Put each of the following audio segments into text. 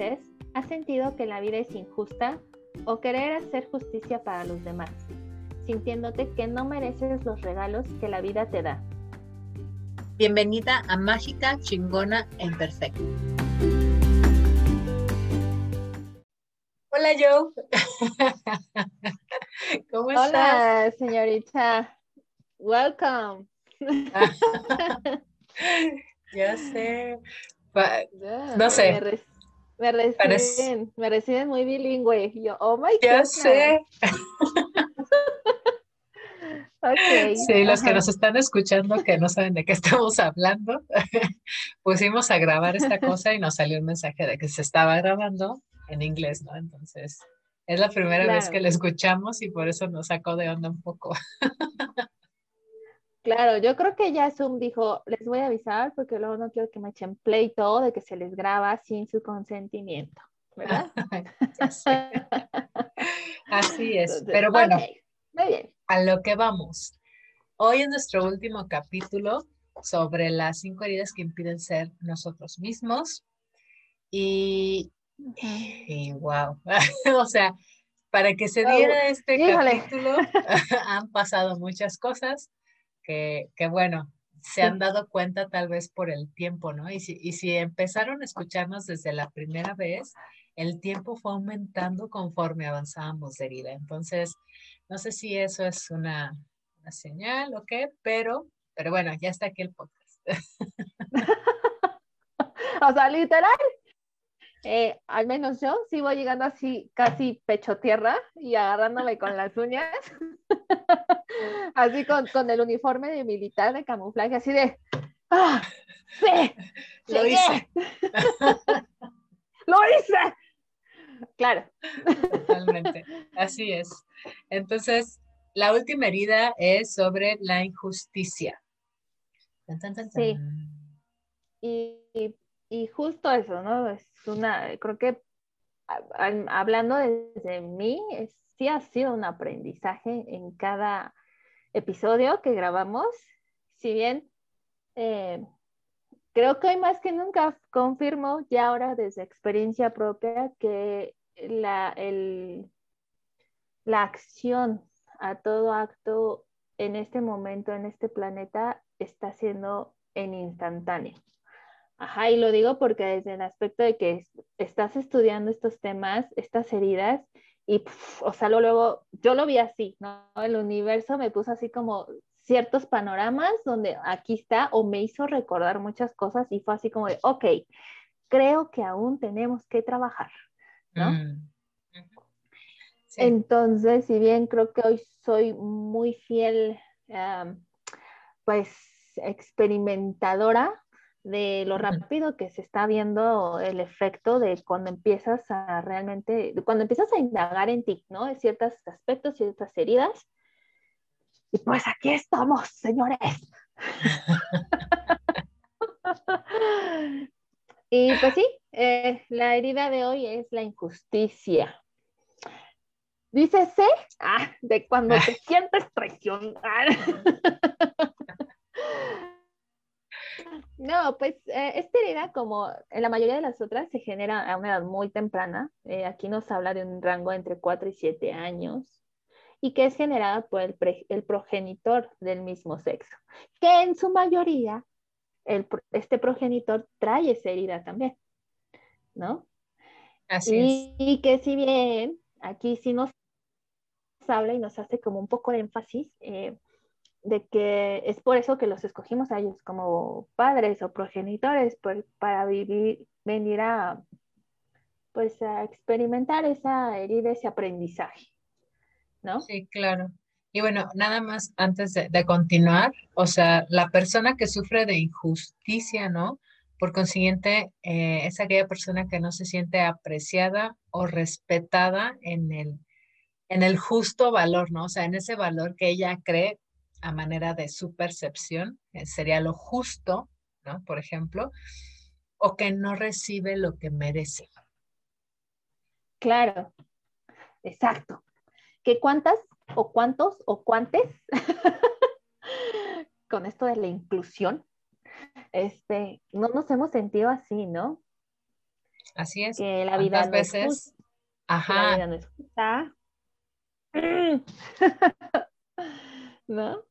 veces has sentido que la vida es injusta o querer hacer justicia para los demás, sintiéndote que no mereces los regalos que la vida te da. Bienvenida a Mágica, Chingona e Imperfecta. Hola, Joe. ¿Cómo estás? Hola, señorita. Welcome. ya sé. no sé. Me, reciben, me reciben muy bilingüe. Yo, oh my God. Ya sé. sí, los que nos están escuchando que no saben de qué estamos hablando, pusimos a grabar esta cosa y nos salió un mensaje de que se estaba grabando en inglés, ¿no? Entonces, es la primera vez que lo escuchamos y por eso nos sacó de onda un poco. Claro, yo creo que ya Zoom dijo, les voy a avisar porque luego no quiero que me echen pleito de que se les graba sin su consentimiento, ¿verdad? Así es, pero bueno, a lo que vamos. Hoy es nuestro último capítulo sobre las cinco heridas que impiden ser nosotros mismos. Y, wow, o sea, para que se diera este capítulo han pasado muchas cosas que, bueno, se han dado cuenta tal vez por el tiempo, ¿no? Y si, y si empezaron a escucharnos desde la primera vez, el tiempo fue aumentando conforme avanzábamos de herida. Entonces, no sé si eso es una, señal o qué, pero, pero bueno, ya está aquí el podcast. o sea, literal, eh, al menos yo sí voy llegando así casi pecho tierra y agarrándome con las uñas, así con, con, el uniforme de militar de camuflaje, así de, ¡ah! ¡Sí! ¡Lo hice! ¡Lo hice! Claro. Totalmente, así es. Entonces, la última herida es sobre la injusticia. sí. y y justo eso, ¿no? Es una, creo que hablando desde mí, sí ha sido un aprendizaje en cada episodio que grabamos. Si bien eh, creo que hoy más que nunca confirmo ya ahora desde experiencia propia que la, el, la acción a todo acto en este momento, en este planeta, está siendo en instantáneo. Ajá, y lo digo porque desde el aspecto de que estás estudiando estos temas, estas heridas, y, o sea, luego, yo lo vi así, ¿no? El universo me puso así como ciertos panoramas donde aquí está, o me hizo recordar muchas cosas, y fue así como de, ok, creo que aún tenemos que trabajar, ¿no? Mm, Entonces, si bien creo que hoy soy muy fiel, pues, experimentadora, de lo rápido que se está viendo el efecto de cuando empiezas a realmente, cuando empiezas a indagar en ti, ¿no? De ciertos aspectos, ciertas heridas. Y pues aquí estamos, señores. y pues sí, eh, la herida de hoy es la injusticia. Dícese, ah, de cuando te sientes traicionar. No, pues eh, esta herida, como en la mayoría de las otras, se genera a una edad muy temprana. Eh, aquí nos habla de un rango entre 4 y 7 años y que es generada por el, el progenitor del mismo sexo, que en su mayoría el, este progenitor trae esa herida también, ¿no? Así y, es. Y que si bien aquí sí nos habla y nos hace como un poco de énfasis, eh, de que es por eso que los escogimos a ellos como padres o progenitores, para vivir, venir a, pues a experimentar esa herida, ese aprendizaje, ¿no? Sí, claro. Y bueno, nada más antes de, continuar, o sea, la persona que sufre de injusticia, ¿no? Por consiguiente, eh, es aquella persona que no se siente apreciada o respetada en el, en el justo valor, ¿no? O sea, en ese valor que ella cree a manera de su percepción, eh, sería lo justo, ¿no? Por ejemplo, o que no recibe lo que merece. Claro, exacto. ¿Qué cuántas o cuántos o cuántes con esto de la inclusión, este, no nos hemos sentido así, ¿no? Así es. Que la vida no veces? es Ajá. Que la vida no es justa. ¿No?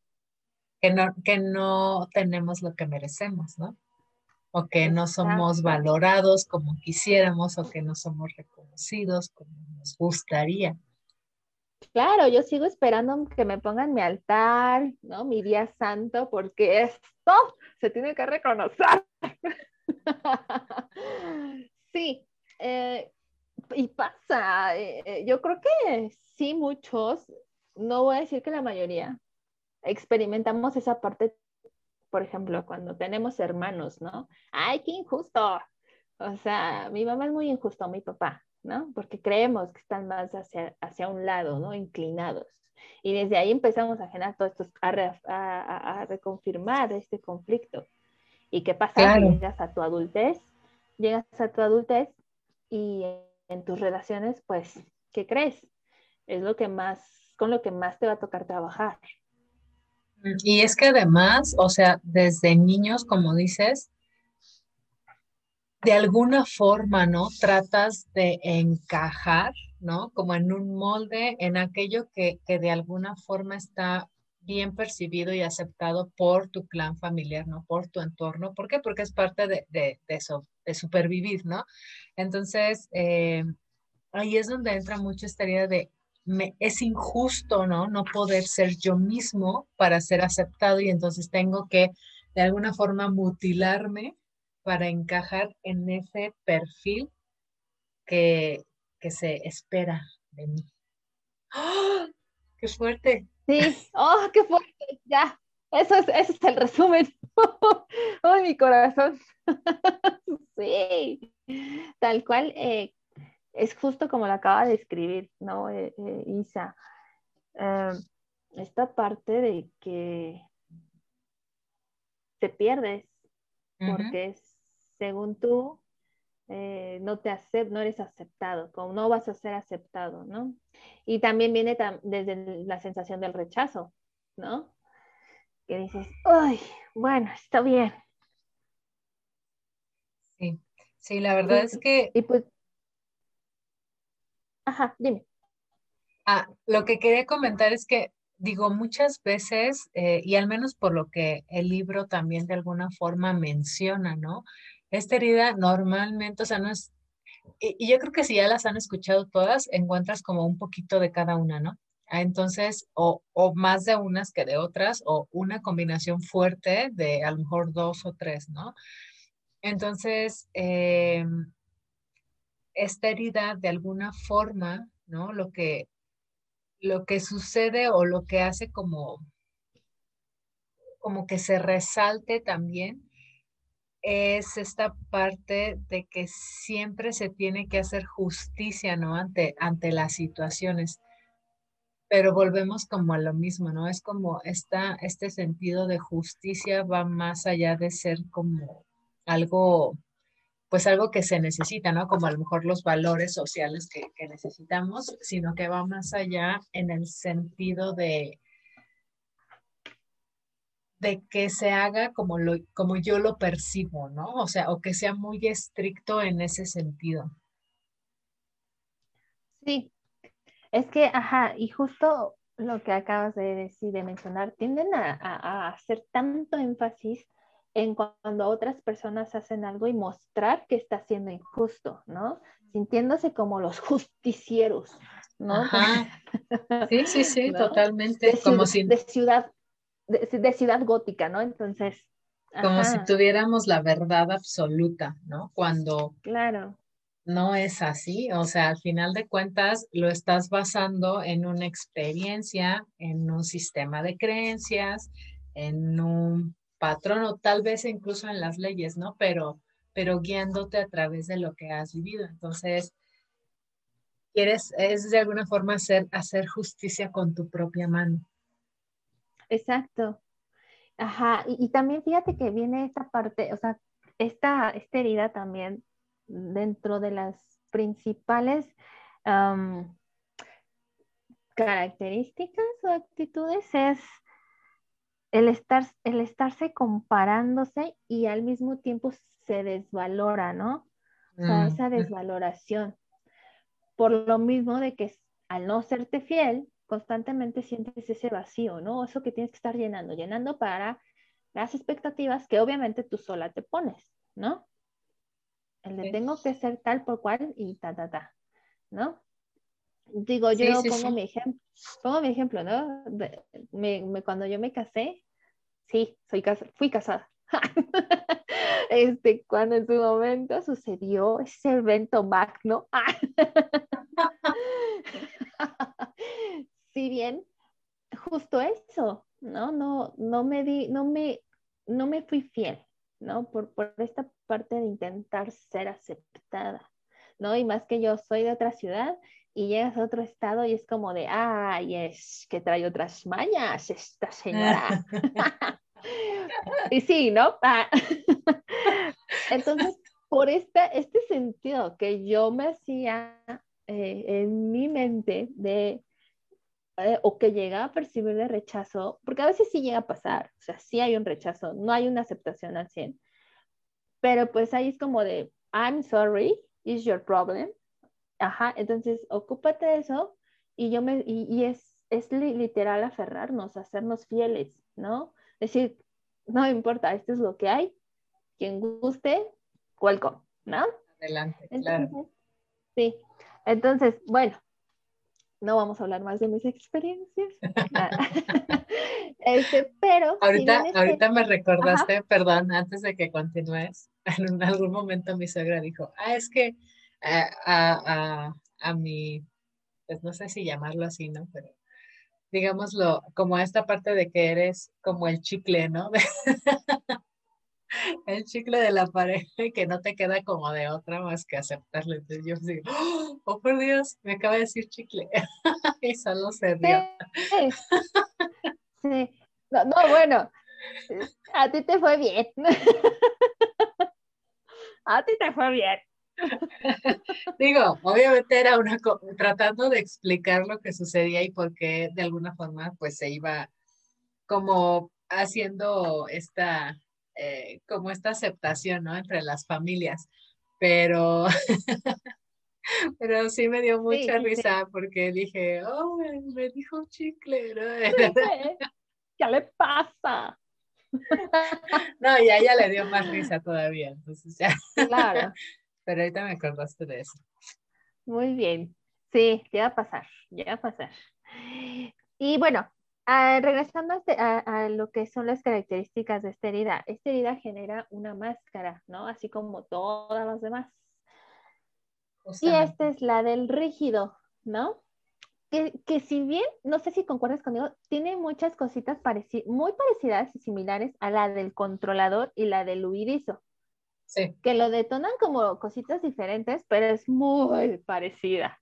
Que no, que no tenemos lo que merecemos, ¿no? O que no somos valorados como quisiéramos, o que no somos reconocidos como nos gustaría. Claro, yo sigo esperando que me pongan mi altar, ¿no? Mi día santo, porque esto se tiene que reconocer. sí, eh, y pasa, eh, eh, yo creo que sí, muchos, no voy a decir que la mayoría, experimentamos esa parte, por ejemplo, cuando tenemos hermanos, ¿no? ¡Ay, qué injusto! O sea, mi mamá es muy injusto, mi papá, ¿no? Porque creemos que están más hacia, hacia un lado, ¿no? Inclinados. Y desde ahí empezamos a generar todo esto, a, reconfirmar este conflicto. ¿Y qué pasa? Llegas a tu adultez, llegas a tu adultez y en tus relaciones, pues, ¿qué crees? Es lo que más, con lo que más te va a tocar trabajar. Y es que además, o sea, desde niños, como dices, de alguna forma, ¿no? Tratas de encajar, ¿no? Como en un molde, en aquello que, de alguna forma está bien percibido y aceptado por tu clan familiar, ¿no? Por tu entorno. ¿Por qué? Porque es parte de, eso, de supervivir, ¿no? Entonces, eh, ahí es donde entra mucho esta idea de, es injusto, ¿no? No poder ser yo mismo para ser aceptado y entonces tengo que, de alguna forma, mutilarme para encajar en ese perfil que, se espera de mí. ¡Oh! ¡Qué fuerte! Sí, ¡oh, qué fuerte! Ya, eso es, ese es el resumen. ¡Oh, mi corazón! sí, tal cual, eh, es justo como lo acaba de escribir, ¿no, eh, eh, Isa? esta parte de que te pierdes porque según tú eh, no te aceptas, no eres aceptado, como no vas a ser aceptado, ¿no? Y también viene desde la sensación del rechazo, ¿no? Que dices, ay, bueno, está bien. Sí, sí, la verdad es que... Y pues... Ajá, dime. Ah, lo que quería comentar es que digo, muchas veces, eh, y al menos por lo que el libro también de alguna forma menciona, ¿no? Esta herida normalmente, o sea, no es, y, yo creo que si ya las han escuchado todas, encuentras como un poquito de cada una, ¿no? Ah, entonces, o, o, más de unas que de otras, o una combinación fuerte de a lo mejor dos o tres, ¿no? Entonces, eh, esta herida de alguna forma, ¿no? Lo que, lo que sucede o lo que hace como, como que se resalte también es esta parte de que siempre se tiene que hacer justicia, ¿no? Ante, ante las situaciones. Pero volvemos como a lo mismo, ¿no? Es como esta, este sentido de justicia va más allá de ser como algo, pues algo que se necesita, ¿no? Como a lo mejor los valores sociales que, necesitamos, sino que va más allá en el sentido de, de que se haga como, lo, como yo lo percibo, ¿no? O sea, o que sea muy estricto en ese sentido. Sí, es que, ajá, y justo lo que acabas de decir, de mencionar, tienden a, hacer tanto énfasis en cuando otras personas hacen algo y mostrar que está siendo injusto, ¿no? Sintiéndose como los justicieros, ¿no? Ajá. Sí, sí, sí, totalmente. como si... de ciudad de, ciudad gótica, ¿no? Entonces. Como si tuviéramos la verdad absoluta, ¿no? Cuando. Claro. No es así, o sea, al final de cuentas lo estás basando en una experiencia, en un sistema de creencias, en un patrón o tal vez incluso en las leyes, ¿no? Pero, pero guiándote a través de lo que has vivido. Entonces, quieres, es de alguna forma hacer, hacer justicia con tu propia mano. Exacto. Ajá, y, también fíjate que viene esta parte, o sea, esta, esta herida también dentro de las principales características o actitudes es el, estar, el estarse comparándose y al mismo tiempo se desvalora, ¿no? o sea, esa desvaloración. Por lo mismo de que al no serte fiel, constantemente sientes ese vacío, ¿no? Eso que tienes que estar llenando, llenando para las expectativas que obviamente tú sola te pones, ¿no? El de tengo que ser tal por cual y ta, ta, ta, ¿no? Digo, yo pongo, Mi ejemplo, pongo mi ejemplo, ¿no? cuando yo me casé, sí, soy fui casada. este, cuando en su momento sucedió ese evento magno. si bien, justo eso, ¿no? No, no me di, no me, no me fui fiel, ¿no? Por, por esta parte de intentar ser aceptada, ¿no? Y más que yo soy de otra ciudad y llegas a otro estado y es como de, ay, es que trae otras mañas esta señora. y sí, ¿no? Ah. Entonces, por esta, este sentido que yo me hacía eh, en mi mente de, eh, o que llega a percibir de rechazo, porque a veces sí llega a pasar, o sea, sí hay un rechazo, no hay una aceptación al 100, pero pues ahí es como de, I'm sorry, is your problem, Ajá, entonces ocúpate de eso y yo me, y, es, es literal aferrarnos, hacernos fieles, ¿no? Decir, no importa, esto es lo que hay, quien guste, welcome, ¿no? Adelante, claro. Sí, entonces, bueno, no vamos a hablar más de mis experiencias. este, pero. Ahorita, ahorita me recordaste, perdón, antes de que continúes, en algún momento mi suegra dijo, ah, es que a, a, mi, pues no sé si llamarlo así, ¿no? Pero digámoslo, como esta parte de que eres como el chicle, ¿no? el chicle de la pareja y que no te queda como de otra más que aceptarlo. Entonces yo digo, oh por Dios, me acaba de decir chicle. y solo se rió. Sí. No, no, bueno, a ti te fue bien. a ti te fue bien. Digo, obviamente era una tratando de explicar lo que sucedía y por qué de alguna forma pues se iba como haciendo esta, eh, como esta aceptación, ¿no? Entre las familias. Pero, pero sí me dio mucha risa porque dije, oh, me dijo chicle, ¿no? ¿Qué le pasa? No, y a ella le dio más risa todavía, entonces ya. Claro pero ahorita me acordaste de eso. Muy bien, sí, ya va a pasar, ya va a pasar. Y bueno, regresando este, a, lo que son las características de esta herida, esta herida genera una máscara, ¿no? Así como todas las demás. Y esta es la del rígido, ¿no? Que, que, si bien, no sé si concuerdas conmigo, tiene muchas cositas muy parecidas y similares a la del controlador y la del huidizo. Que lo detonan como cositas diferentes, pero es muy parecida.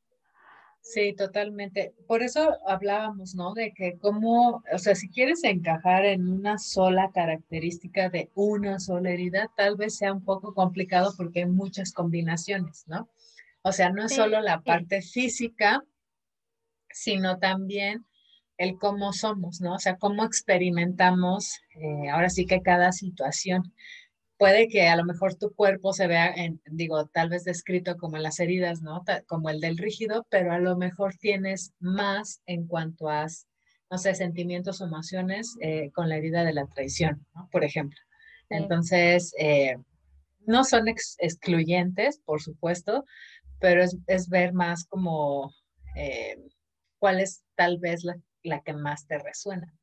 Sí, totalmente. Por eso hablábamos, ¿no? De que como, o sea, si quieres encajar en una sola característica de una sola herida, tal vez sea un poco complicado porque hay muchas combinaciones, ¿no? O sea, no es solo la parte física, sino también el cómo somos, ¿no? O sea, cómo experimentamos eh, ahora sí que cada situación puede que a lo mejor tu cuerpo se vea, en, digo, tal vez descrito como las heridas, ¿no? Como el del rígido, pero a lo mejor tienes más en cuanto a, no sé, sentimientos o emociones eh, con la herida de la traición, ¿no? Por ejemplo. Entonces, eh, no son excluyentes, por supuesto, pero es, ver más como eh, cuál es tal vez la, la que más te resuena.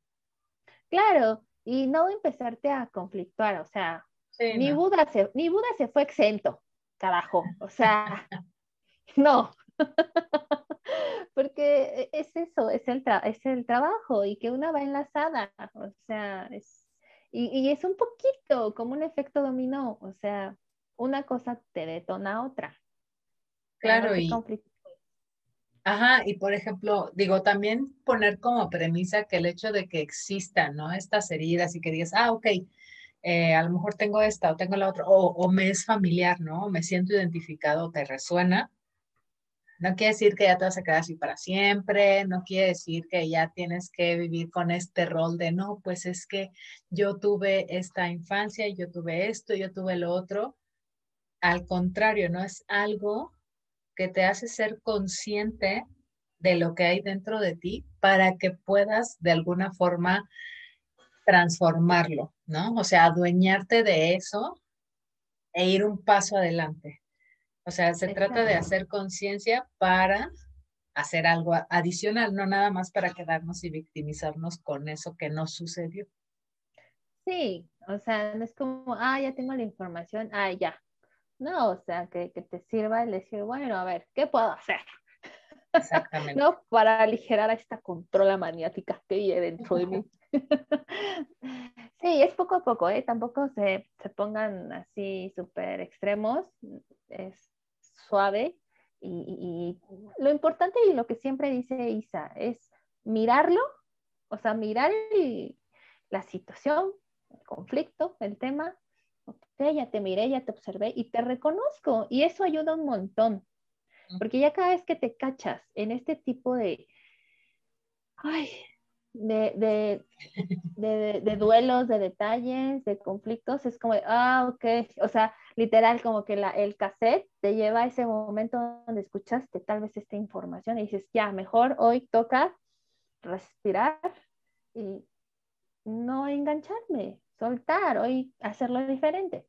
Claro, y no empezarte a conflictuar, o sea, ni, Buda se, ni Buda se fue exento, carajo. O sea, no. Porque es eso, es el, es el trabajo y que una va enlazada. O sea, es, y, es un poquito como un efecto dominó. O sea, una cosa te detona otra. Claro, y. Ajá, y por ejemplo, digo, también poner como premisa que el hecho de que existan, ¿no? Estas heridas y que digas, ah, ok, eh, a lo mejor tengo esta o tengo la otra, o, me es familiar, ¿no? Me siento identificado, te resuena. No quiere decir que ya te vas a quedar así para siempre, no quiere decir que ya tienes que vivir con este rol de, no, pues es que yo tuve esta infancia, yo tuve esto, yo tuve lo otro. al contrario, ¿no? Es algo que te hace ser consciente de lo que hay dentro de ti para que puedas de alguna forma transformarlo, ¿no? O sea, adueñarte de eso e ir un paso adelante. O sea, se trata de hacer conciencia para hacer algo adicional, no nada más para quedarnos y victimizarnos con eso que no sucedió. Sí, o sea, no es como, ah, ya tengo la información, ah, ya. No, o sea, que, que te sirva el decir, bueno, a ver, ¿qué puedo hacer? Exactamente. ¿No? Para aligerar a esta controla maniática que hay dentro de mí. sí, es poco a poco, ¿eh? Tampoco se, se pongan así súper extremos, es suave. Y, lo importante y lo que siempre dice Isa es mirarlo, o sea, mirar la situación, el conflicto, el tema. Ok, ya te miré, ya te observé y te reconozco. Y eso ayuda un montón. Porque ya cada vez que te cachas en este tipo de, ay, de, de, duelos, de detalles, de conflictos, es como, ah, ok, o sea, literal como que la, el cassette te lleva a ese momento donde escuchaste tal vez esta información y dices, ya, mejor hoy toca respirar y no engancharme, soltar, hoy hacerlo diferente,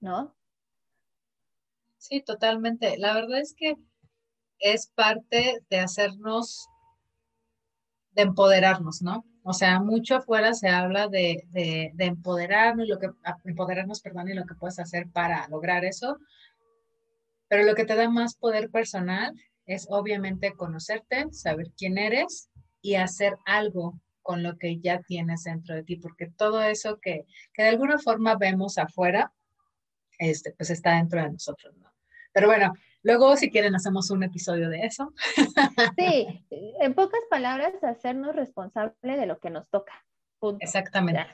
¿no? Sí, totalmente. La verdad es que es parte de hacernos, de empoderarnos, ¿no? O sea, mucho afuera se habla de, de, empoderarnos, lo que, empoderarnos, perdón, y lo que puedes hacer para lograr eso. Pero lo que te da más poder personal es obviamente conocerte, saber quién eres y hacer algo con lo que ya tienes dentro de ti, porque todo eso que, que de alguna forma vemos afuera, este, pues está dentro de nosotros, ¿no? Pero bueno, luego si quieren hacemos un episodio de eso. Sí, en pocas palabras, hacernos responsable de lo que nos toca. Exactamente.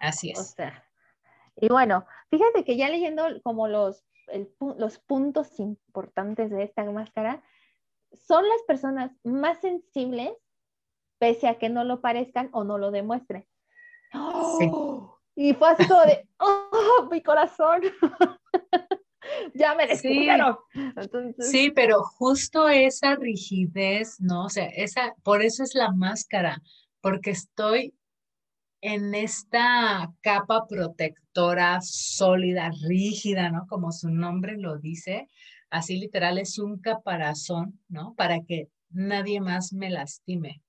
Así es. O sea, y bueno, fíjate que ya leyendo como los, los puntos importantes de esta máscara, son las personas más sensibles, pese a que no lo parezcan o no lo demuestren. Sí. Y fue así como de, ¡oh, mi corazón! ya me descubrieron. Sí. pero justo esa rigidez, ¿no? O sea, esa, por eso es la máscara, porque estoy en esta capa protectora sólida, rígida, ¿no? Como su nombre lo dice, así literal es un caparazón, ¿no? Para que nadie más me lastime.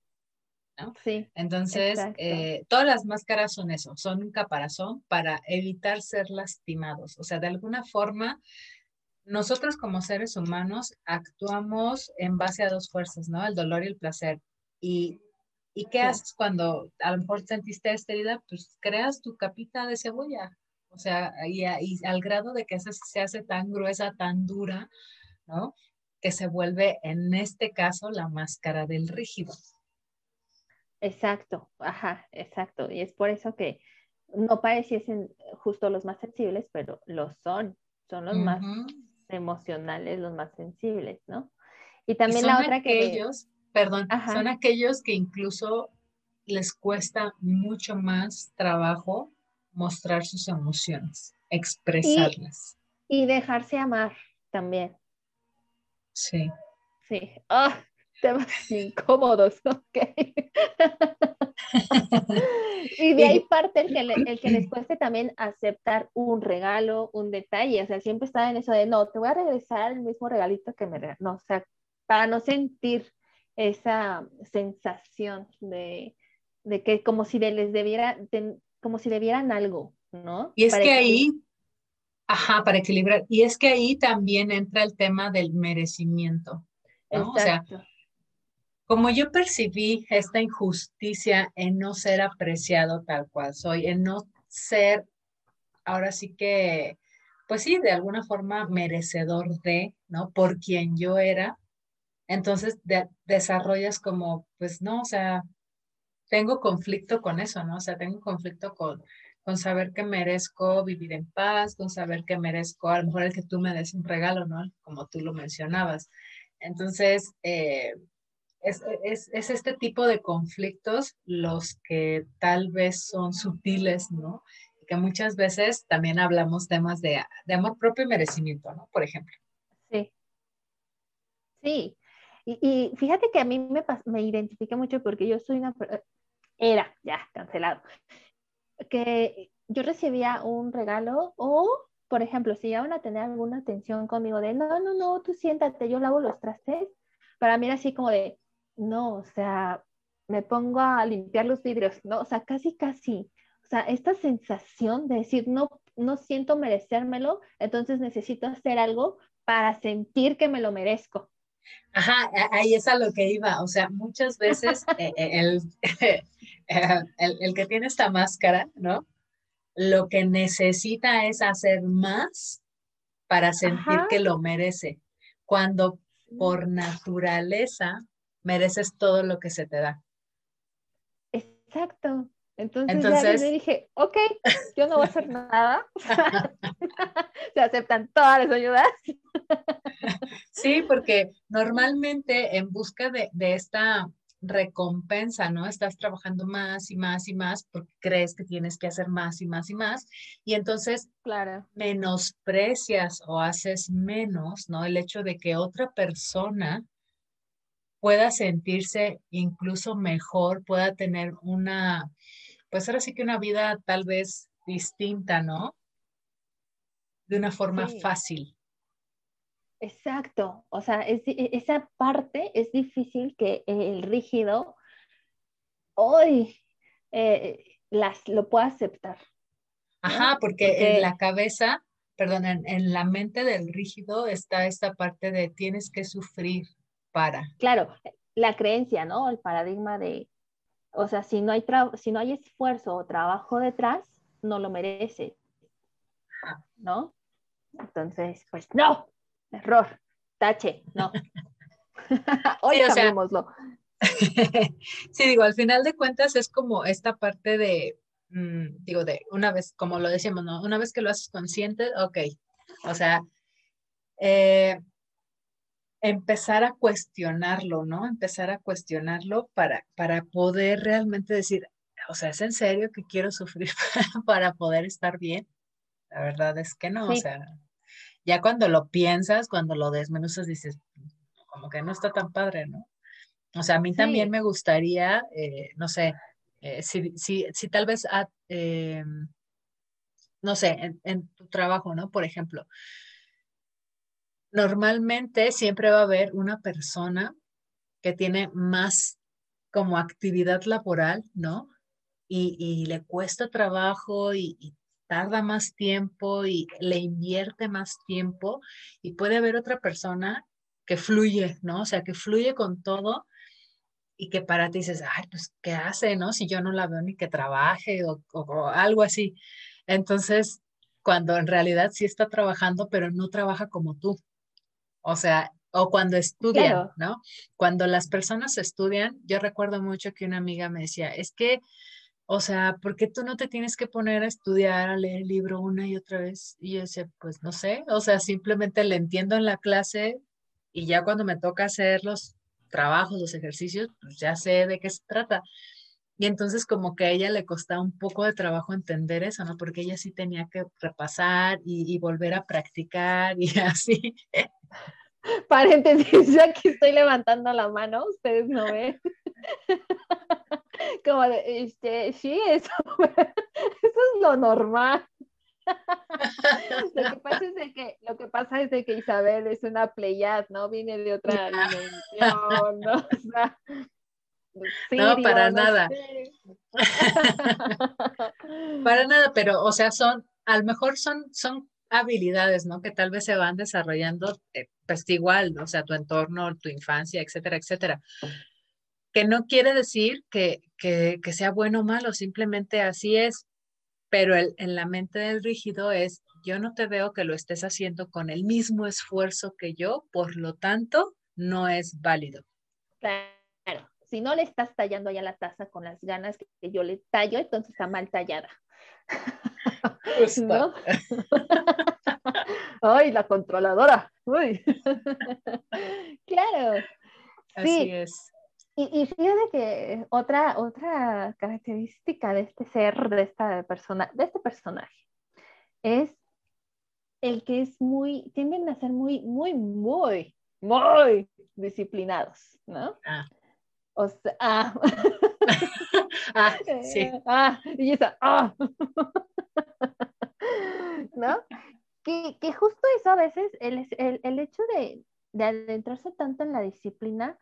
Sí. Entonces, eh, todas las máscaras son eso, son un caparazón para evitar ser lastimados. O sea, de alguna forma, nosotros como seres humanos actuamos en base a dos fuerzas, ¿no? El dolor y el placer. Y, ¿y qué haces cuando a lo mejor sentiste esta herida? Pues creas tu capita de cebolla. O sea, y, y al grado de que se hace tan gruesa, tan dura, ¿no? Que se vuelve, en este caso, la máscara del rígido. Exacto, ajá, exacto. Y es por eso que no pareciesen justo los más sensibles, pero lo son, son los más emocionales, los más sensibles, ¿no? Y también la otra aquellos, que... Perdón, son aquellos que incluso les cuesta mucho más trabajo mostrar sus emociones, expresarlas. Y, dejarse amar también. Sí. Sí. Oh, temas incómodos, ¿ok? y de ahí parte el que, el que les cueste también aceptar un regalo, un detalle, o sea, siempre está en eso de, no, te voy a regresar el mismo regalito que me no, o sea, para no sentir esa sensación de, de que como si les debiera, como si debieran algo, ¿no? Y es que ahí, ajá, para equilibrar, y es que ahí también entra el tema del merecimiento, ¿no? O sea, como yo percibí esta injusticia en no ser apreciado tal cual soy, en no ser, ahora sí que, pues sí, de alguna forma merecedor de, ¿no? Por quien yo era, entonces desarrollas como, pues no, o sea, tengo conflicto con eso, ¿no? O sea, tengo conflicto con, con saber que merezco vivir en paz, con saber que merezco, a lo mejor el que tú me des un regalo, ¿no? Como tú lo mencionabas. Entonces, eh, es, es, este tipo de conflictos los que tal vez son sutiles, ¿no? que muchas veces también hablamos temas de, de amor propio y merecimiento, ¿no? Por ejemplo. Sí. Sí. Y, fíjate que a mí me, me identifique mucho porque yo soy una... Era, ya, cancelado. Que yo recibía un regalo o, por ejemplo, si iban a tener alguna atención conmigo de, no, no, no, tú siéntate, yo lavo los trastes, para mí era así como de, no, o sea, me pongo a limpiar los vidrios, ¿no? O sea, casi, casi sea, esta sensación de decir, no, no siento merecérmelo, entonces necesito hacer algo para sentir que me lo merezco. Ajá, ahí es a lo que iba. O sea, muchas veces eh, eh, el, el, que tiene esta máscara, ¿no? Lo que necesita es hacer más para sentir que lo merece, cuando por naturaleza mereces todo lo que se te da. Exacto. Entonces, ya dije, ok, yo no voy a hacer nada. Se aceptan todas las ayudas. sí, porque normalmente en busca de, esta recompensa, ¿no? Estás trabajando más y más y más porque crees que tienes que hacer más y más y más. Y entonces claro. menosprecias o haces menos, ¿no? El hecho de que otra persona pueda sentirse incluso mejor, pueda tener una pues ahora sí que una vida tal vez distinta, ¿no? De una forma fácil. Exacto, o sea, e, esa parte es difícil que el rígido hoy eh, las, lo pueda aceptar. Ajá, porque, en la cabeza, perdón, en, en, la mente del rígido está esta parte de tienes que sufrir para. Claro, la creencia, ¿no? El paradigma de o sea, si no hay, si no hay esfuerzo o trabajo detrás, no lo merece, ¿no? Entonces, pues no, error, tache, no. Hoy sí, sí, digo, al final de cuentas es como esta parte de, mm, digo, de una vez, como lo decíamos, ¿no? Una vez que lo haces consciente, ok, o sea, eh, empezar a cuestionarlo, ¿no? Empezar a cuestionarlo para, para poder realmente decir, o sea, ¿es en serio que quiero sufrir para, poder estar bien? La verdad es que no, o sea, ya cuando lo piensas, cuando lo desmenuzas, dices, como que no está tan padre, ¿no? O sea, a mí también me gustaría, eh, no sé, eh, si, si, si, tal vez, eh, no sé, en, en, tu trabajo, ¿no? Por ejemplo, normalmente siempre va a haber una persona que tiene más como actividad laboral, ¿no? Y, le cuesta trabajo y, tarda más tiempo y le invierte más tiempo y puede haber otra persona que fluye, ¿no? O sea, que fluye con todo y que para ti dices, ay, pues, ¿qué hace, no? Si yo no la veo ni que trabaje o, o algo así. Entonces, cuando en realidad sí está trabajando, pero no trabaja como tú, o sea, o cuando estudian, ¿no? Cuando las personas estudian, yo recuerdo mucho que una amiga me decía, es que, o sea, ¿por qué tú no te tienes que poner a estudiar, a leer el libro una y otra vez? Y yo decía, pues no sé, o sea, simplemente le entiendo en la clase y ya cuando me toca hacer los trabajos, los ejercicios, pues ya sé de qué se trata. Y entonces como que a ella le costaba un poco de trabajo entender eso, ¿no? Porque ella sí tenía que repasar y, y volver a practicar y así. Paréntesis, yo aquí estoy levantando la mano, ustedes no ven. Como de, este, sí, eso, eso es lo normal. lo que pasa es de que lo que pasa es de que Isabel es una playad, ¿no? Viene de otra dimensión, ¿no? No, para nada. para nada, pero, o sea, son, a lo mejor son, son habilidades, ¿no? Que tal vez se van desarrollando, eh, pues igual, ¿no? o sea, tu entorno, tu infancia, etcétera, etcétera. Que no quiere decir que, que, que sea bueno o malo, simplemente así es. Pero el, en la mente del rígido es, yo no te veo que lo estés haciendo con el mismo esfuerzo que yo, por lo tanto, no es válido. Claro, si no le estás tallando allá la taza con las ganas que yo le tallo, entonces está mal tallada. ¿No? Ay, la controladora. Uy. claro. Así es. Y, fíjate que otra, otra característica de este ser, de, esta persona, de este personaje, es el que es muy, tienden a ser muy, muy, muy, muy disciplinados, ¿no? Ah. O sea, ah. ah, sí. Ah, y esa, ah. ¿No? Que, que, justo eso a veces, el, el, el hecho de, de adentrarse tanto en la disciplina,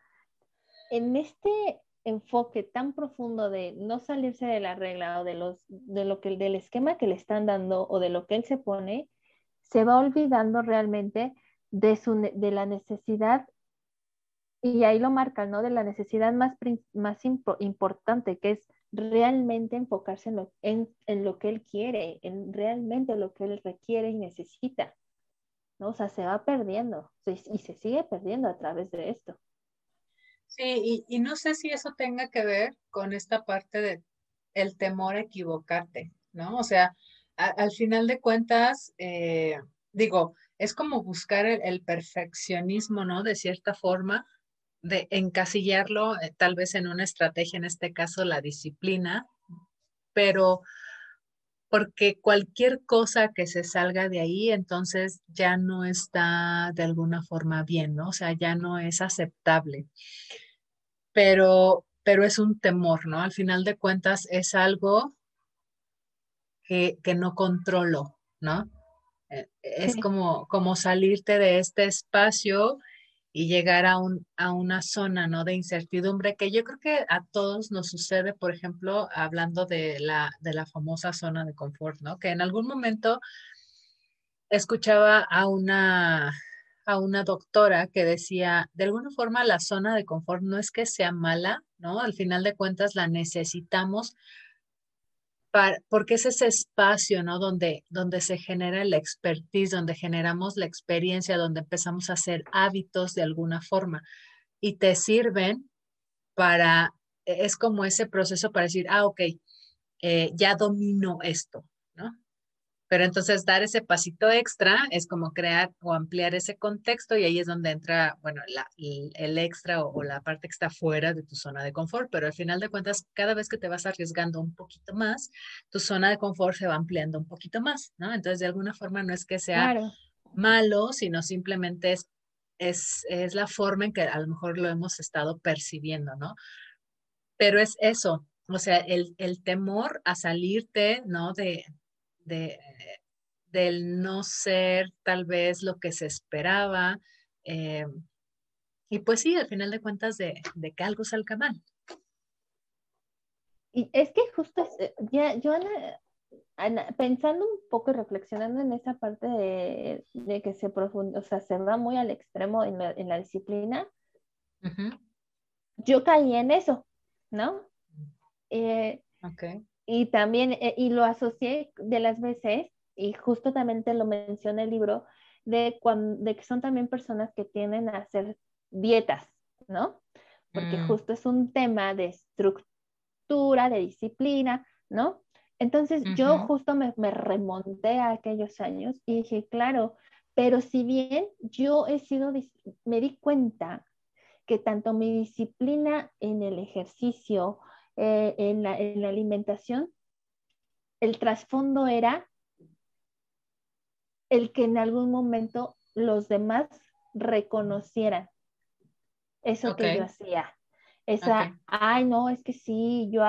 en este enfoque tan profundo de no salirse de la regla o de, los, de lo que, del esquema que le están dando o de lo que él se pone, se va olvidando realmente de, su, de la necesidad, y ahí lo marca, ¿no? De la necesidad más, más importante, que es realmente enfocarse en lo, en, lo que él quiere, en realmente lo que él requiere y necesita. ¿no? O sea, se va perdiendo y se sigue perdiendo a través de esto. Sí, y, no sé si eso tenga que ver con esta parte de el temor a equivocarte, ¿no? O sea, al final de cuentas, eh, digo, es como buscar el, perfeccionismo, ¿no? De cierta forma, de encasillarlo eh, tal vez en una estrategia, en este caso la disciplina, pero porque cualquier cosa que se salga de ahí, entonces ya no está de alguna forma bien, ¿no? O sea, ya no es aceptable. Pero, pero es un temor, ¿no? Al final de cuentas es algo que, que no controlo, ¿no? Eh, es como, como salirte de este espacio y llegar a, un, a una zona ¿no? de incertidumbre que yo creo que a todos nos sucede, por ejemplo, hablando de la, de la famosa zona de confort, ¿no? que en algún momento escuchaba a una, a una doctora que decía, de alguna forma la zona de confort no es que sea mala, ¿no? Al final de cuentas la necesitamos porque es ese espacio, ¿no? Donde, donde se genera la expertise, donde generamos la experiencia, donde empezamos a hacer hábitos de alguna forma y te sirven para, e, es como ese proceso para decir, ah, ok, eh, ya domino esto. Pero entonces dar ese pasito extra es como crear o ampliar ese contexto y ahí es donde entra, bueno, el, extra o, la parte que está fuera de tu zona de confort, pero al final de cuentas, cada vez que te vas arriesgando un poquito más, tu zona de confort se va ampliando un poquito más, ¿no? Entonces, de alguna forma no es que sea malo, sino simplemente es, es, es la forma en que a lo mejor lo hemos estado percibiendo, ¿no? Pero es eso, o sea, el, el temor a salirte, ¿no? De, de, del no ser tal vez lo que se esperaba. Eh, y pues sí, al final de cuentas, de, que algo salga mal. Y es que justo, eh, ya, yo pensando un poco y reflexionando en esa parte de, que se profundo, o sea, se va muy al extremo en la, disciplina, yo caí en eso, ¿no? Eh, okay. Y también, eh, y lo asocié de las veces, y justamente lo menciona el libro, de, cuando, de que son también personas que tienden a hacer dietas, ¿no? Porque mm. justo es un tema de estructura, de disciplina, ¿no? Entonces yo justo me, me, remonté a aquellos años y dije, claro, pero si bien yo he sido, me di cuenta que tanto mi disciplina en el ejercicio eh, en, la, en la alimentación, el trasfondo era el que en algún momento los demás reconocieran eso que yo hacía. Esa, ay, no, es que sí, yo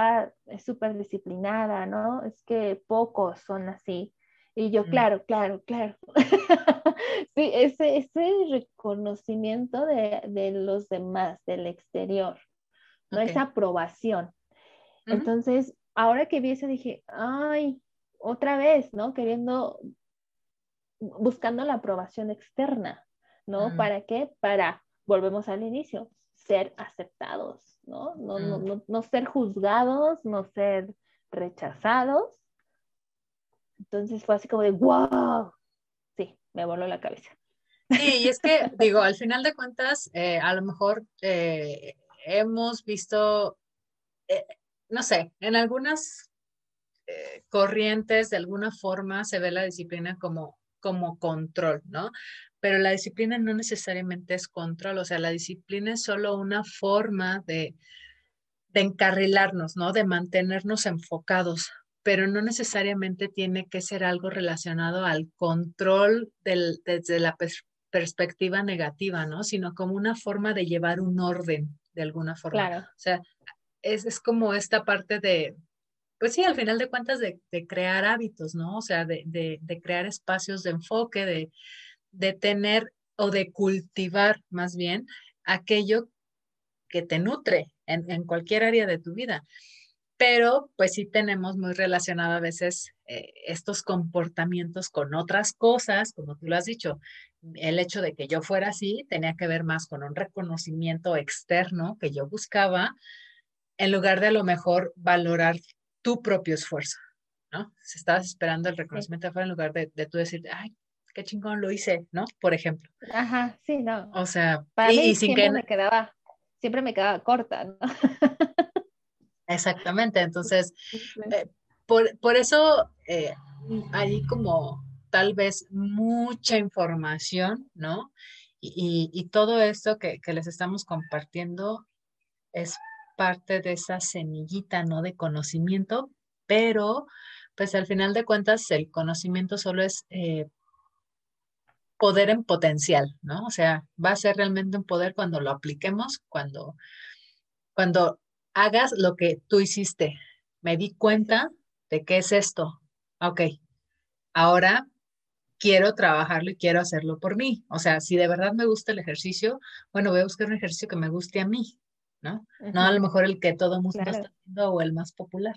es súper disciplinada, ¿no? Es que pocos son así. Y yo, claro, claro, claro. sí, ese, ese reconocimiento de, de, los demás, del exterior, ¿no? Esa aprobación. Entonces, ahora que vi eso dije, ay, otra vez, ¿no? Queriendo, buscando la aprobación externa, ¿no? ¿Para qué? Para, volvemos al inicio, ser aceptados, ¿no? No, no, no, no ser juzgados, no ser rechazados. Entonces fue así como de, wow, sí, me voló la cabeza. Sí, y es que, digo, al final de cuentas, eh, a lo mejor eh, hemos visto, eh, no sé, en algunas eh, corrientes de alguna forma se ve la disciplina como como control, ¿no? Pero la disciplina no necesariamente es control, o sea, la disciplina es solo una forma de, de encarrilarnos, ¿no? De mantenernos enfocados, pero no necesariamente tiene que ser algo relacionado al control desde la perspectiva negativa, ¿no? Sino como una forma de llevar un orden de alguna forma. Claro. O sea, es, es como esta parte de, pues sí, al final de cuentas de, crear hábitos, ¿no? O sea, de, de, de crear espacios de enfoque, de, de tener o de cultivar más bien aquello que te nutre en, en cualquier área de tu vida pero pues sí tenemos muy relacionado a veces eh, estos comportamientos con otras cosas, como tú lo has dicho. El hecho de que yo fuera así tenía que ver más con un reconocimiento externo que yo buscaba, en lugar de a lo mejor valorar tu propio esfuerzo, ¿no? Si estabas esperando el reconocimiento afuera en lugar de, de tú decir, ay, qué chingón lo hice, ¿no? Por ejemplo. Ajá, sí, no. O sea, para mí siempre me quedaba, siempre me quedaba corta, ¿no? Exactamente, entonces, eh, por, eso eh, hay como tal vez mucha información, ¿no? Y, todo esto que, les estamos compartiendo es parte de esa semillita, ¿no? De conocimiento, pero pues al final de cuentas el conocimiento solo es eh, poder en potencial, ¿no? O sea, va a ser realmente un poder cuando lo apliquemos, cuando, cuando hagas lo que tú hiciste. Me di cuenta de qué es esto. Ok, ahora quiero trabajarlo y quiero hacerlo por mí. O sea, si de verdad me gusta el ejercicio, bueno, voy a buscar un ejercicio que me guste a mí, ¿no? No a lo mejor el que todo mundo está haciendo o el más popular.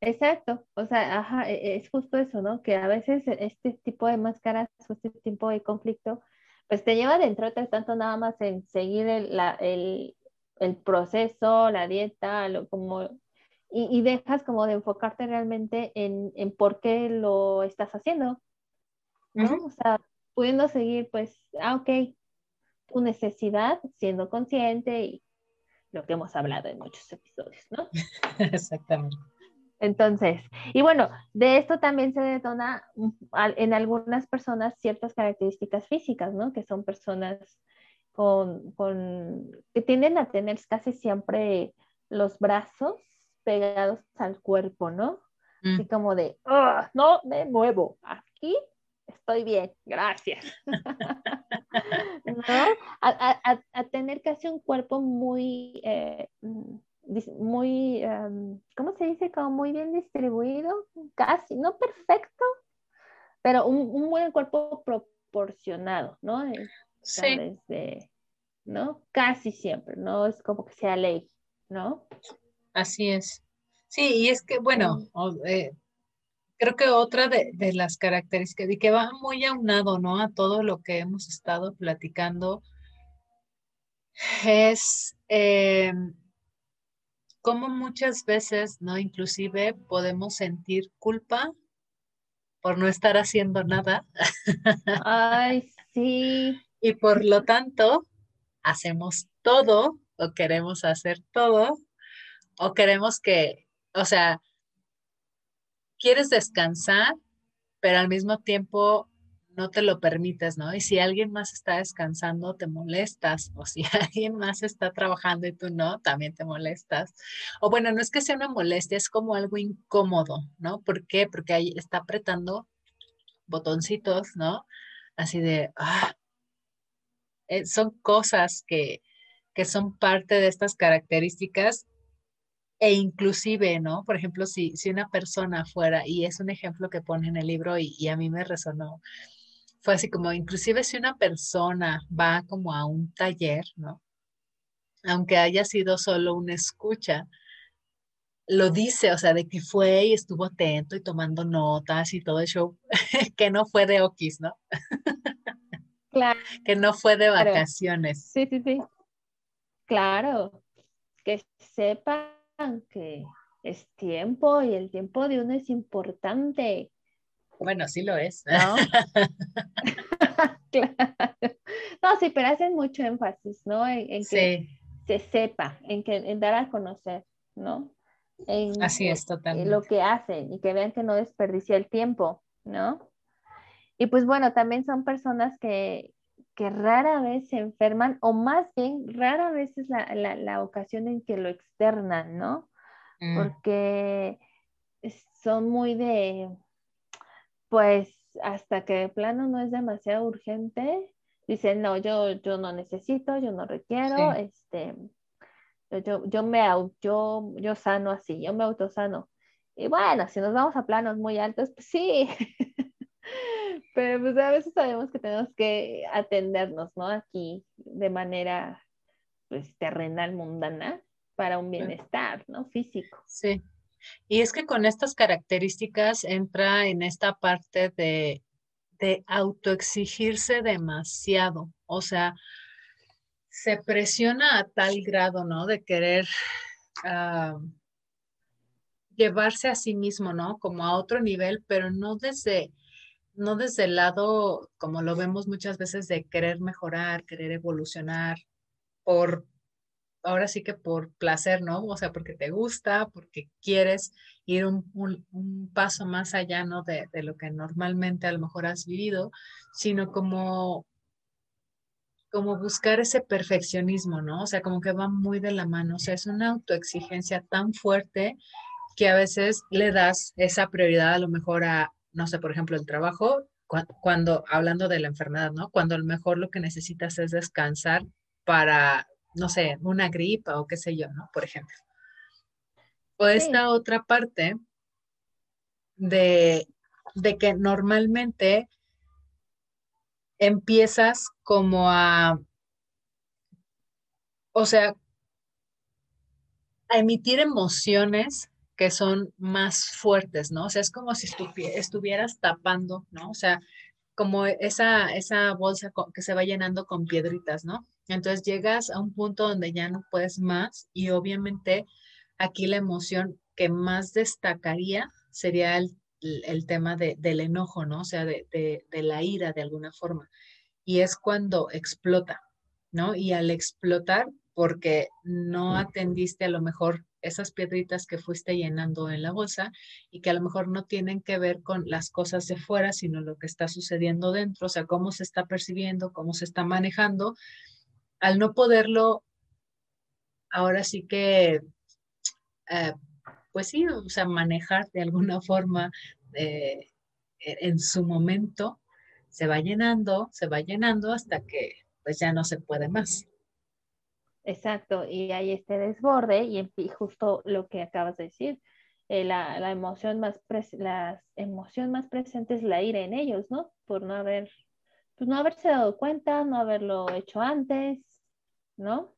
Exacto, o sea, ajá, e, es justo eso, ¿no? Que a veces este tipo de máscaras o este tipo de conflicto, pues te lleva dentro de tanto nada más en seguir el, la, el, el proceso, la dieta, lo, como, y, dejas como de enfocarte realmente en, en, por qué lo estás haciendo, ¿no? O sea, pudiendo seguir, pues, ah, ok, tu necesidad, siendo consciente y lo que hemos hablado en muchos episodios, ¿no? Exactamente. Entonces, y bueno, de esto también se detona en algunas personas ciertas características físicas, ¿no? Que son personas con, con, que tienden a tener casi siempre los brazos pegados al cuerpo, ¿no? Así mm. como de, ah, no me muevo, aquí estoy bien, gracias. ¿No? A, a, a, tener casi un cuerpo muy, eh, mm, muy, em, ¿cómo se dice? Como muy bien distribuido, casi, no perfecto, pero un, un buen cuerpo proporcionado, ¿no? Sí. Desde, ¿no? Casi siempre, no es como que sea ley, ¿no? Así es. Sí, y es que, bueno, eh, creo que otra de, las características y que va muy aunado, ¿no? A todo lo que hemos estado platicando es eh, cómo muchas veces, ¿no? Inclusive podemos sentir culpa por no estar haciendo nada. Ay, sí. Y por lo tanto, hacemos todo o queremos hacer todo o queremos que, o sea, quieres descansar, pero al mismo tiempo no te lo permites, ¿no? Y si alguien más está descansando, te molestas, o si alguien más está trabajando y tú no, también te molestas. O bueno, no es que sea una molestia, es como algo incómodo, ¿no? ¿Por qué? Porque ahí está apretando botoncitos, ¿no? Así de, ah, eh, son cosas que, que son parte de estas características e inclusive, ¿no? Por ejemplo, si, si una persona fuera, y es un ejemplo que pone en el libro y, y, a mí me resonó, fue así como, inclusive si una persona va como a un taller, ¿no? Aunque haya sido solo una escucha, lo dice, o sea, de que fue y estuvo atento y tomando notas y todo el show, que no fue de Okis, ¿no? Claro. Que no fue de vacaciones. Sí, sí, sí. Claro. Que sepan que es tiempo y el tiempo de uno es importante. Bueno, sí lo es. ¿No? claro. No, sí, pero hacen mucho énfasis, ¿no? En, que se sepa, en que en dar a conocer, ¿no? Así es, totalmente. lo que hacen y que vean que no desperdicia el tiempo, ¿no? Y pues bueno, también son personas que, que rara vez se enferman, o más bien rara vez es la, la, ocasión en que lo externan, ¿no? Mm. Porque son muy de, pues hasta que de plano no es demasiado urgente, dicen, no, yo, yo no necesito, yo no requiero, este, yo, yo me yo, yo sano así, yo me autosano. Y bueno, si nos vamos a planos muy altos, pues sí. Pero pues a veces sabemos que tenemos que atendernos, ¿no? Aquí de manera pues terrenal, mundana, para un bienestar, ¿no? Físico. Sí. Y es que con estas características entra en esta parte de, de autoexigirse demasiado. O sea, se presiona a tal grado, ¿no? De querer ah, llevarse a sí mismo, ¿no? Como a otro nivel, pero no desde, no desde el lado, como lo vemos muchas veces, de querer mejorar, querer evolucionar, por, ahora sí que por placer, ¿no? O sea, porque te gusta, porque quieres ir un, un, paso más allá, ¿no? De, de, lo que normalmente a lo mejor has vivido, sino como como buscar ese perfeccionismo, ¿no? O sea, como que va muy de la mano, o sea, es una autoexigencia tan fuerte que a veces le das esa prioridad a lo mejor a, no sé, por ejemplo, el trabajo, cuando, hablando de la enfermedad, ¿no? Cuando a lo mejor lo que necesitas es descansar para, no sé, una gripa o qué sé yo, ¿no? Por ejemplo. O esta otra parte de, de que normalmente empiezas como a, o sea, a emitir emociones que son más fuertes, ¿no? O sea, es como si estuvieras tapando, ¿no? O sea, como esa, esa bolsa que se va llenando con piedritas, ¿no? Entonces llegas a un punto donde ya no puedes más y obviamente aquí la emoción que más destacaría sería el el tema de, del enojo, ¿no? O sea, de, de, la ira de alguna forma. Y es cuando explota, ¿no? Y al explotar, porque no atendiste a lo mejor esas piedritas que fuiste llenando en la bolsa y que a lo mejor no tienen que ver con las cosas de fuera, sino lo que está sucediendo dentro, o sea, cómo se está percibiendo, cómo se está manejando, al no poderlo, ahora sí que eh, pues sí, o sea, manejar de alguna forma eh, en su momento, se va llenando, se va llenando hasta que pues ya no se puede más. Exacto, y hay este desborde y, justo lo que acabas de decir, eh, la, emoción más la emoción más presente es la ira en ellos, ¿no? Por no haber, pues no haberse dado cuenta, no haberlo hecho antes, ¿no?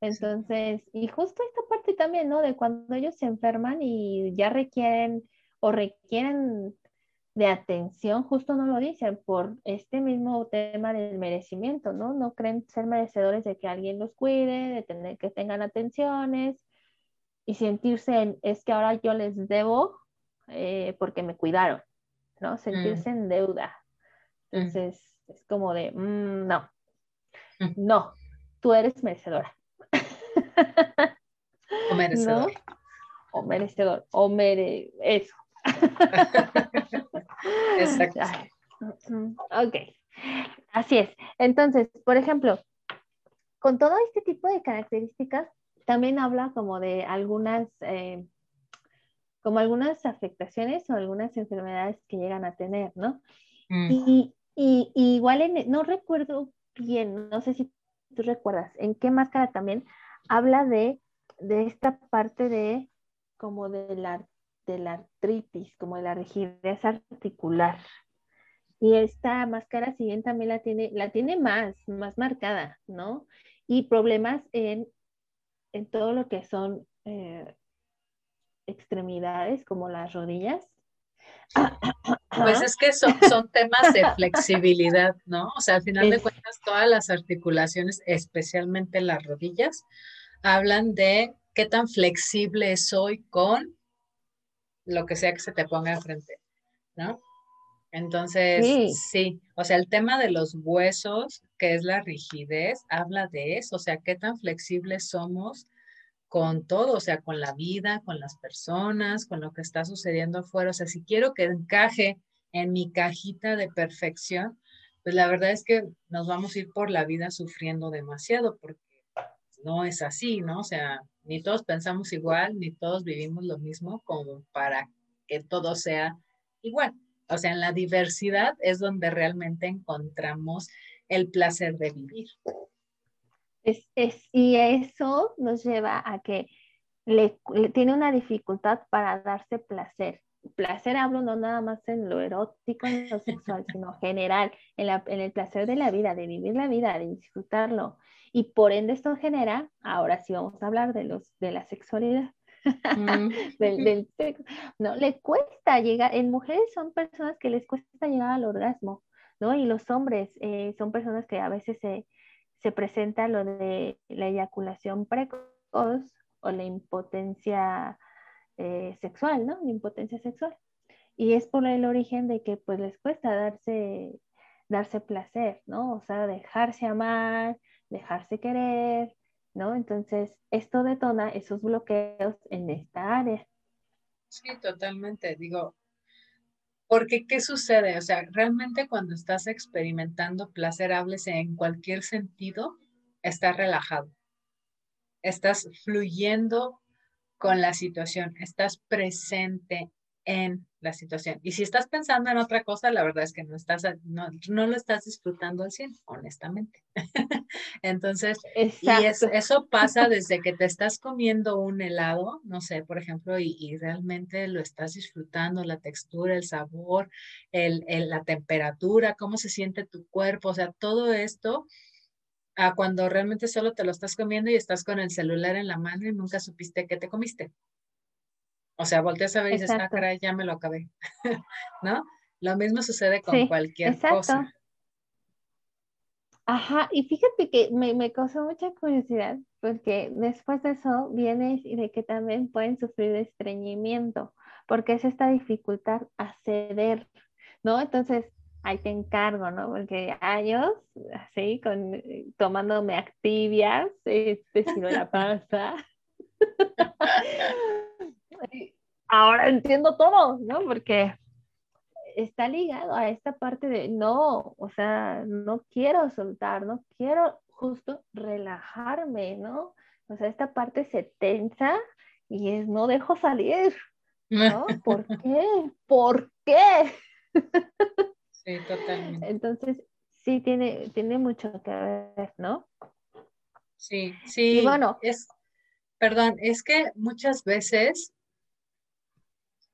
Entonces, y justo esta parte también, ¿no? De cuando ellos se enferman y ya requieren o requieren de atención, justo no lo dicen, por este mismo tema del merecimiento, ¿no? No creen ser merecedores de que alguien los cuide, de tener que tengan atenciones y sentirse en, es que ahora yo les debo eh, porque me cuidaron, ¿no? Sentirse mm. en deuda. Mm. Entonces, es como de, mm, no, no, tú eres merecedora. O merecedor. O merecedor. O mere... Eso. Exacto. Ok. Así es. Entonces, por ejemplo, con todo este tipo de características, también habla como de algunas, eh, como algunas afectaciones o algunas enfermedades que llegan a tener, ¿no? Mm. Y, y, igual, no recuerdo bien, no sé si tú recuerdas, en qué máscara también habla de, esta parte de como de la, de la artritis, como de la rigidez articular. Y esta máscara, si bien también la tiene, la tiene más, más marcada, ¿no? Y problemas en, en todo lo que son eh, extremidades, como las rodillas. Pues es que son, son temas de flexibilidad, ¿no? O sea, al final de cuentas, todas las articulaciones, especialmente las rodillas, hablan de qué tan flexible soy con lo que sea que se te ponga enfrente, ¿no? Entonces, sí. o sea, el tema de los huesos, que es la rigidez, habla de eso, o sea, qué tan flexibles somos con todo, o sea, con la vida, con las personas, con lo que está sucediendo afuera, o sea, si quiero que encaje en mi cajita de perfección, pues la verdad es que nos vamos a ir por la vida sufriendo demasiado porque no es así, ¿no? O sea, ni todos pensamos igual, ni todos vivimos lo mismo como para que todo sea igual. O sea, en la diversidad es donde realmente encontramos el placer de vivir. Es, y eso nos lleva a que le, tiene una dificultad para darse placer. Placer hablo no nada más en lo erótico, en lo sexual, sino general, en, en el placer de la vida, de vivir la vida, de disfrutarlo. Y por ende esto genera, ahora sí vamos a hablar de, los, de la sexualidad, mm. del, sexo. No, le cuesta llegar, en mujeres son personas que les cuesta llegar al orgasmo, ¿no? Y los hombres eh, son personas que a veces se, se presenta lo de la eyaculación precoz o la impotencia eh, sexual, ¿no? Impotencia sexual. Y es por el origen de que pues les cuesta darse, darse placer, ¿no? O sea, dejarse amar, dejarse querer, ¿no? Entonces, esto detona esos bloqueos en esta área. Sí, totalmente. Digo, porque ¿qué sucede? O sea, realmente cuando estás experimentando placer, en cualquier sentido, estás relajado. Estás fluyendo con la situación, estás presente en la situación. Y si estás pensando en otra cosa, la verdad es que no, estás, no, no lo estás disfrutando al 100, honestamente. Entonces, y eso pasa desde que te estás comiendo un helado, no sé, por ejemplo, y, realmente lo estás disfrutando, la textura, el sabor, el, la temperatura, cómo se siente tu cuerpo, o sea, todo esto a cuando realmente solo te lo estás comiendo y estás con el celular en la mano y nunca supiste qué te comiste. O sea, volteas a ver y dices, ah, caray, ya me lo acabé, ¿no? Lo mismo sucede con cualquier exacto. cosa. Ajá, y fíjate que me, me causó mucha curiosidad, porque después de eso vienes y de que también pueden sufrir estreñimiento, porque es esta dificultad a ceder, ¿no? Entonces, ahí te encargo, ¿no? Porque años, así, con, tomándome activias, este, si no la pasa. ahora entiendo todo, ¿no? Porque está ligado a esta parte de no, o sea, no quiero soltar, no quiero justo relajarme, ¿no? O sea, esta parte se tensa y es no dejo salir, ¿no? ¿Por qué? ¿Por qué? Sí, totalmente. Entonces, sí tiene, tiene mucho que ver, ¿no? Sí, sí. Y bueno, es, perdón, es que muchas veces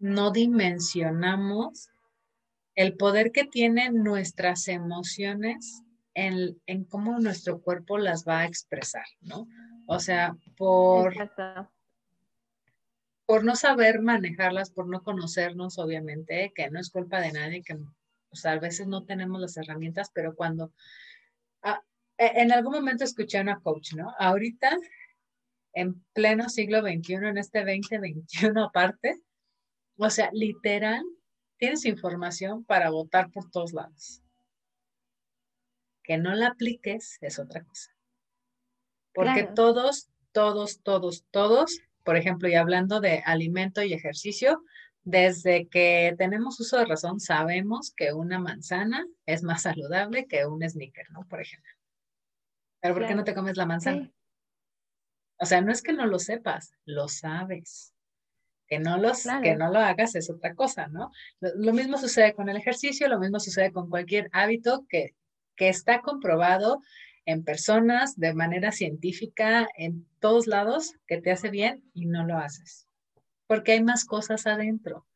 no dimensionamos el poder que tienen nuestras emociones en, cómo nuestro cuerpo las va a expresar, ¿no? O sea, por, por no saber manejarlas, por no conocernos, obviamente, que no es culpa de nadie, que o sea, a veces no tenemos las herramientas, pero cuando... Ah, e, en algún momento escuché a una coach, ¿no? Ahorita, en pleno siglo XXI, en este 2021 aparte, o sea, literal, tienes información para votar por todos lados. Que no la apliques es otra cosa. Porque todos, todos, todos, todos, por ejemplo, y hablando de alimento y ejercicio, desde que tenemos uso de razón, sabemos que una manzana es más saludable que un sneaker, ¿no? Por ejemplo. Pero ¿por qué no te comes la manzana? O sea, no es que no lo sepas, lo sabes. Que no, los, que no lo hagas es otra cosa, ¿no? Lo, mismo sucede con el ejercicio, lo mismo sucede con cualquier hábito que, que está comprobado en personas de manera científica en todos lados que te hace bien y no lo haces. Porque hay más cosas adentro.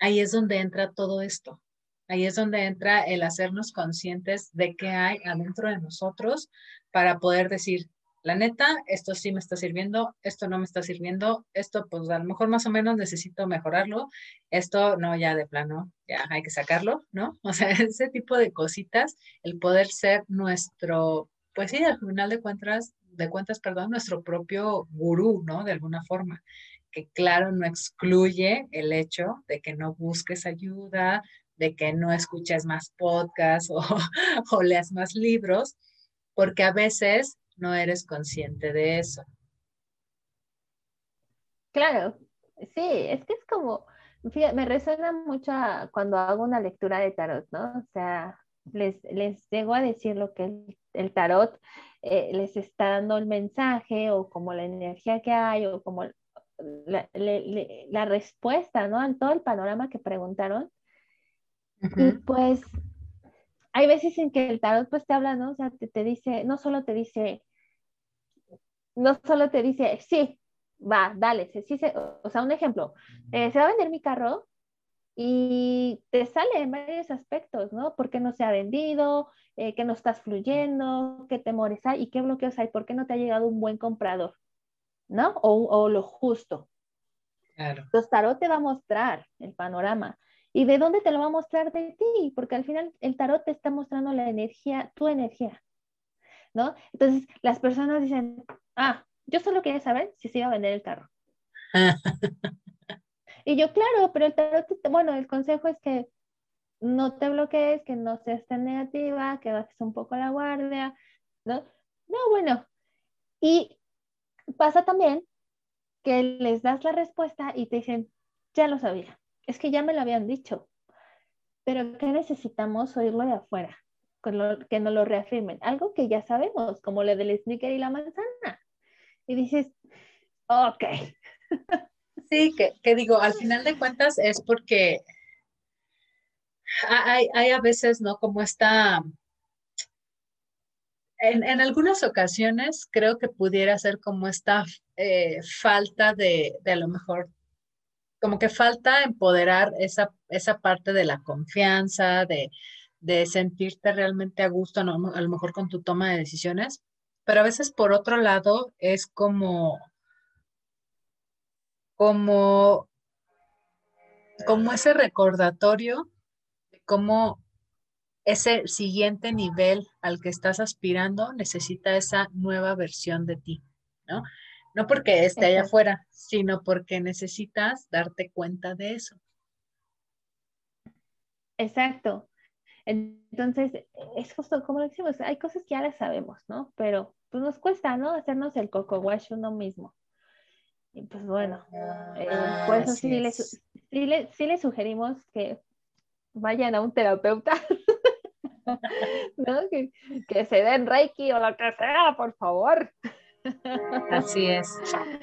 Ahí es donde entra todo esto. Ahí es donde entra el hacernos conscientes de qué hay adentro de nosotros para poder decir, la neta, esto sí me está sirviendo, esto no me está sirviendo, esto pues a lo mejor más o menos necesito mejorarlo, esto no, ya de plano, ya hay que sacarlo, ¿no? O sea, ese tipo de cositas, el poder ser nuestro, pues sí, al final de cuentas, de cuentas, perdón, nuestro propio gurú, ¿no? De alguna forma, que claro, no excluye el hecho de que no busques ayuda, de que no escuches más podcasts o, leas más libros, porque a veces no eres consciente de eso. Claro, sí, es que es como, me resuena mucho cuando hago una lectura de tarot, ¿no? O sea, les, les llego a decir lo que el, tarot eh, les está dando el mensaje o como la energía que hay o como la, la respuesta, ¿no? En todo el panorama que preguntaron. Y pues hay veces en que el tarot pues te habla, ¿no? O sea, te, te dice, no solo te dice, no solo te dice, sí, va, dale, sí, se, o sea, un ejemplo, eh, se va a vender mi carro y te sale en varios aspectos, ¿no? ¿Por qué no se ha vendido? Eh, ¿Qué no estás fluyendo? ¿Qué temores hay? ¿Y qué bloqueos hay? ¿Por qué no te ha llegado un buen comprador? ¿No? O, o lo justo. Claro. Entonces, tarot te va a mostrar el panorama. ¿Y de dónde te lo va a mostrar de ti? Porque al final el tarot te está mostrando la energía, tu energía, ¿no? Entonces, las personas dicen, ah, yo solo quería saber si se iba a vender el carro. y yo, claro, pero el tarot, bueno, el consejo es que no te bloquees, que no seas tan negativa, que bajes un poco la guardia, ¿no? No, bueno. Y pasa también que les das la respuesta y te dicen, ya lo sabía, es que ya me lo habían dicho, pero ¿qué necesitamos oírlo de afuera? que nos lo reafirmen, algo que ya sabemos, como lo del sneaker y la manzana y dices, ok. Sí, que, digo, al final de cuentas es porque hay, a veces, ¿no? Como está, en, algunas ocasiones creo que pudiera ser como esta eh, falta de, de, a lo mejor, como que falta empoderar esa, esa parte de la confianza, de, de sentirte realmente a gusto, ¿no? a lo mejor con tu toma de decisiones, pero a veces por otro lado es como, como, como ese recordatorio de cómo ese siguiente nivel al que estás aspirando necesita esa nueva versión de ti, ¿no? No porque esté allá afuera, sino porque necesitas darte cuenta de eso. Exacto. Entonces, es justo como lo decimos, hay cosas que ya las sabemos, ¿no? Pero pues nos cuesta, ¿no? Hacernos el coco wash uno mismo. Y pues bueno, eh, por eso sí le, sí, le, sugerimos que vayan a un terapeuta, ¿no? Que, que, se den reiki o lo que sea, por favor. Así es.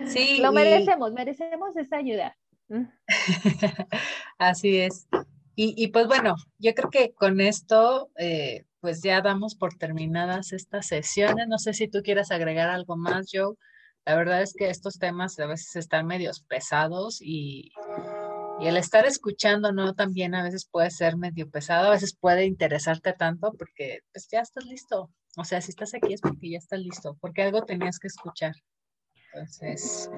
Sí. Lo merecemos, merecemos esa ayuda. Así es. Y, y, pues bueno, yo creo que con esto eh, pues ya damos por terminadas estas sesiones. No sé si tú quieres agregar algo más, Joe. La verdad es que estos temas a veces están medios pesados y, y el estar escuchando, ¿no? También a veces puede ser medio pesado, a veces puede interesarte tanto porque pues ya estás listo. O sea, si estás aquí es porque ya estás listo, porque algo tenías que escuchar. Entonces...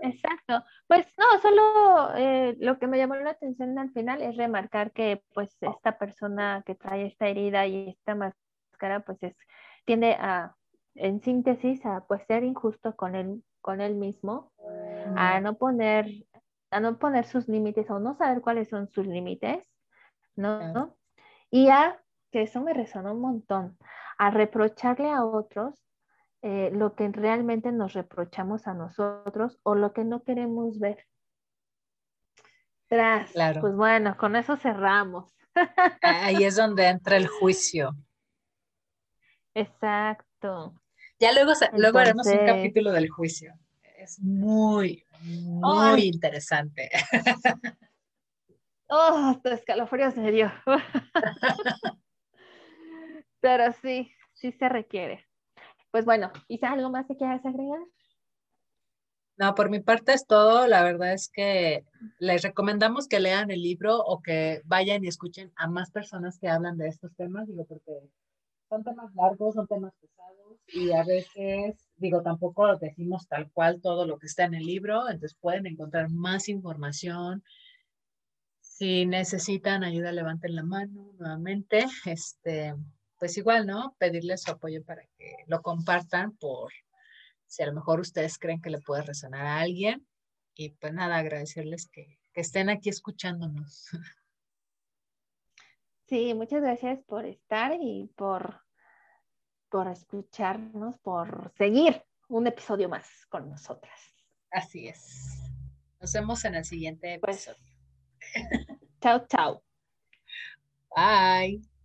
Exacto. Pues no, solo eh, lo que me llamó la atención al final es remarcar que pues esta persona que trae esta herida y esta máscara pues es, tiende a, en síntesis, a pues ser injusto con él, con él mismo, a no poner, a no poner sus límites o no saber cuáles son sus límites, ¿no? Y a, que eso me resonó un montón, a reprocharle a otros eh, lo que realmente nos reprochamos a nosotros o lo que no queremos ver. Tras, claro. pues bueno, con eso cerramos. Ahí es donde entra el juicio. Exacto. Ya luego, luego haremos un capítulo del juicio. Es muy, muy interesante. Oh, hasta escalofríos me dio. Pero sí, sí se requiere. Pues bueno, ¿quizá algo más que quieras agregar? No, por mi parte es todo. La verdad es que les recomendamos que lean el libro o que vayan y escuchen a más personas que hablan de estos temas, digo, porque son temas largos, son temas pesados y a veces, digo, tampoco decimos tal cual todo lo que está en el libro, entonces pueden encontrar más información. Si necesitan ayuda, levanten la mano nuevamente. Este, pues igual, ¿no? Pedirles su apoyo para que lo compartan por si a lo mejor ustedes creen que le puede resonar a alguien. Y pues nada, agradecerles que, estén aquí escuchándonos. Sí, muchas gracias por estar y por, por escucharnos, por seguir un episodio más con nosotras. Así es. Nos vemos en el siguiente pues, episodio. chao, chao. Bye.